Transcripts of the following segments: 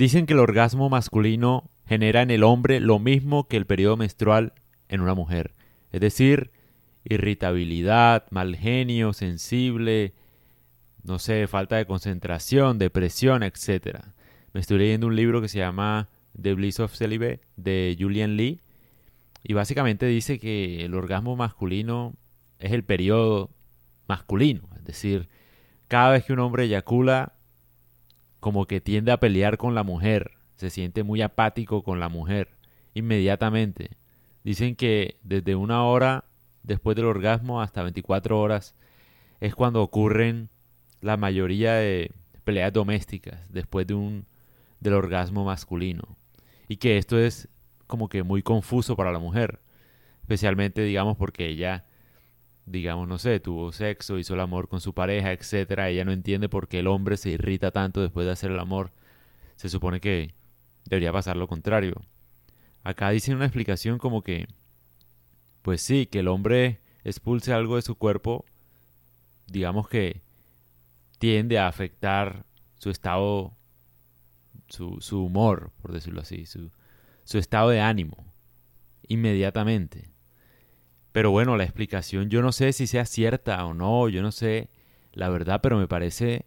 Dicen que el orgasmo masculino genera en el hombre lo mismo que el periodo menstrual en una mujer. Es decir, irritabilidad, mal genio, sensible, no sé, falta de concentración, depresión, etc. Me estoy leyendo un libro que se llama The Bliss of Celibate de Julian Lee y básicamente dice que el orgasmo masculino es el periodo masculino, es decir, cada vez que un hombre eyacula como que tiende a pelear con la mujer, se siente muy apático con la mujer inmediatamente. Dicen que desde una hora después del orgasmo hasta 24 horas es cuando ocurren la mayoría de peleas domésticas después de un del orgasmo masculino y que esto es como que muy confuso para la mujer especialmente digamos porque ella digamos no sé tuvo sexo hizo el amor con su pareja etcétera ella no entiende por qué el hombre se irrita tanto después de hacer el amor se supone que debería pasar lo contrario acá dicen una explicación como que pues sí que el hombre expulse algo de su cuerpo digamos que tiende a afectar su estado, su, su humor, por decirlo así, su, su estado de ánimo, inmediatamente. Pero bueno, la explicación yo no sé si sea cierta o no, yo no sé la verdad, pero me parece,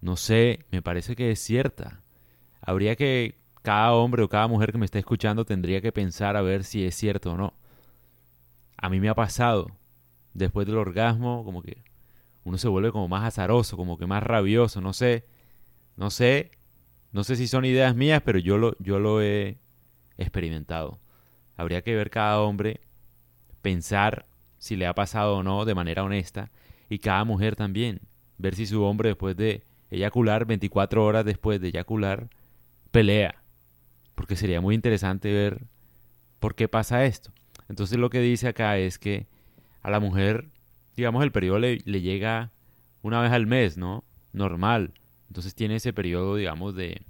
no sé, me parece que es cierta. Habría que, cada hombre o cada mujer que me esté escuchando tendría que pensar a ver si es cierto o no. A mí me ha pasado, después del orgasmo, como que uno se vuelve como más azaroso, como que más rabioso, no sé, no sé, no sé si son ideas mías, pero yo lo, yo lo he experimentado. Habría que ver cada hombre, pensar si le ha pasado o no de manera honesta, y cada mujer también, ver si su hombre después de eyacular, 24 horas después de eyacular, pelea. Porque sería muy interesante ver por qué pasa esto. Entonces lo que dice acá es que a la mujer digamos, el periodo le, llega una vez al mes, ¿no? Normal. Entonces tiene ese periodo, digamos, de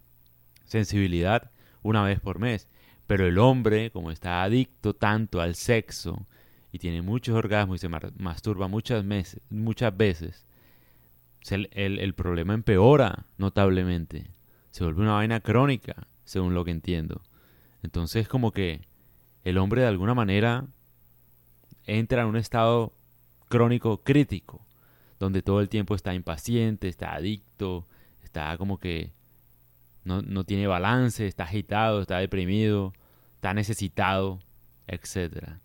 sensibilidad una vez por mes. Pero el hombre, como está adicto tanto al sexo y tiene muchos orgasmos y se masturba muchas, meses, muchas veces, el, el, problema empeora notablemente. Se vuelve una vaina crónica, según lo que entiendo. Entonces como que el hombre de alguna manera entra en un estado crónico crítico, donde todo el tiempo está impaciente, está adicto, está como que no, no tiene balance, está agitado, está deprimido, está necesitado, etc.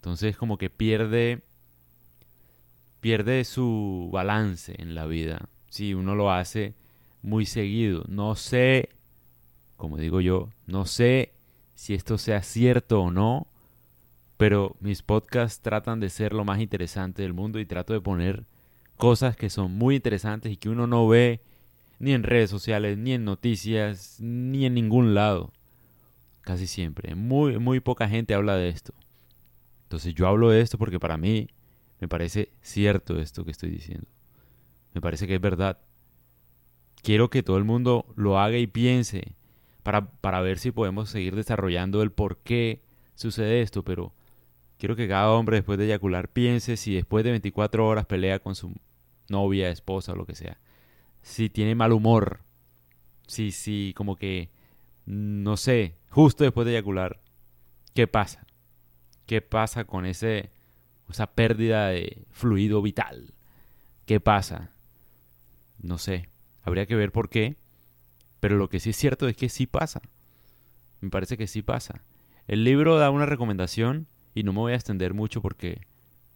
Entonces como que pierde pierde su balance en la vida. Si uno lo hace muy seguido. No sé, como digo yo, no sé si esto sea cierto o no, pero mis podcasts tratan de ser lo más interesante del mundo y trato de poner cosas que son muy interesantes y que uno no ve ni en redes sociales, ni en noticias, ni en ningún lado. Casi siempre. Muy, muy poca gente habla de esto. Entonces yo hablo de esto porque para mí me parece cierto esto que estoy diciendo. Me parece que es verdad. Quiero que todo el mundo lo haga y piense para, para ver si podemos seguir desarrollando el por qué sucede esto, pero Quiero que cada hombre después de eyacular piense si después de 24 horas pelea con su novia, esposa o lo que sea. Si tiene mal humor. Si, si, como que, no sé, justo después de eyacular. ¿Qué pasa? ¿Qué pasa con ese, esa pérdida de fluido vital? ¿Qué pasa? No sé. Habría que ver por qué. Pero lo que sí es cierto es que sí pasa. Me parece que sí pasa. El libro da una recomendación y no me voy a extender mucho porque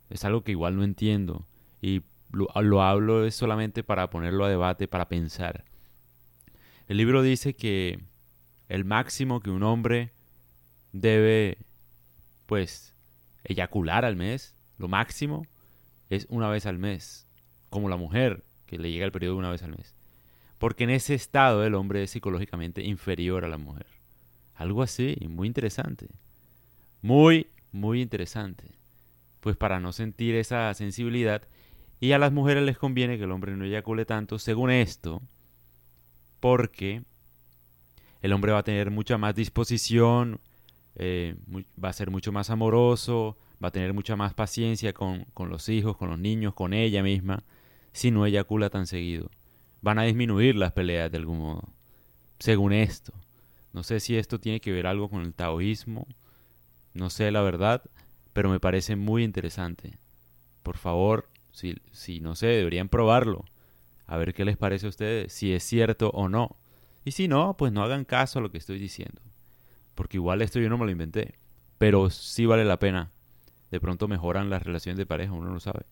es algo que igual no entiendo y lo, hablo es solamente para ponerlo a debate, para pensar. El libro dice que el máximo que un hombre debe, pues, eyacular al mes, lo máximo, es una vez al mes, como la mujer, que le llega el periodo una vez al mes. Porque en ese estado el hombre es psicológicamente inferior a la mujer. Algo así, muy interesante. Muy muy interesante. Pues para no sentir esa sensibilidad. Y a las mujeres les conviene que el hombre no eyacule tanto, según esto, porque el hombre va a tener mucha más disposición, eh, va a ser mucho más amoroso, va a tener mucha más paciencia con, con los hijos, con los niños, con ella misma, si no eyacula tan seguido. Van a disminuir las peleas de algún modo. según esto. No sé si esto tiene que ver algo con el taoísmo, no sé la verdad, pero me parece muy interesante. Por favor, si, si no sé, deberían probarlo. A ver qué les parece a ustedes, si es cierto o no. Y si no, pues no hagan caso a lo que estoy diciendo. Porque igual esto yo no me lo inventé. Pero sí vale la pena. De pronto mejoran las relaciones de pareja, uno no lo sabe.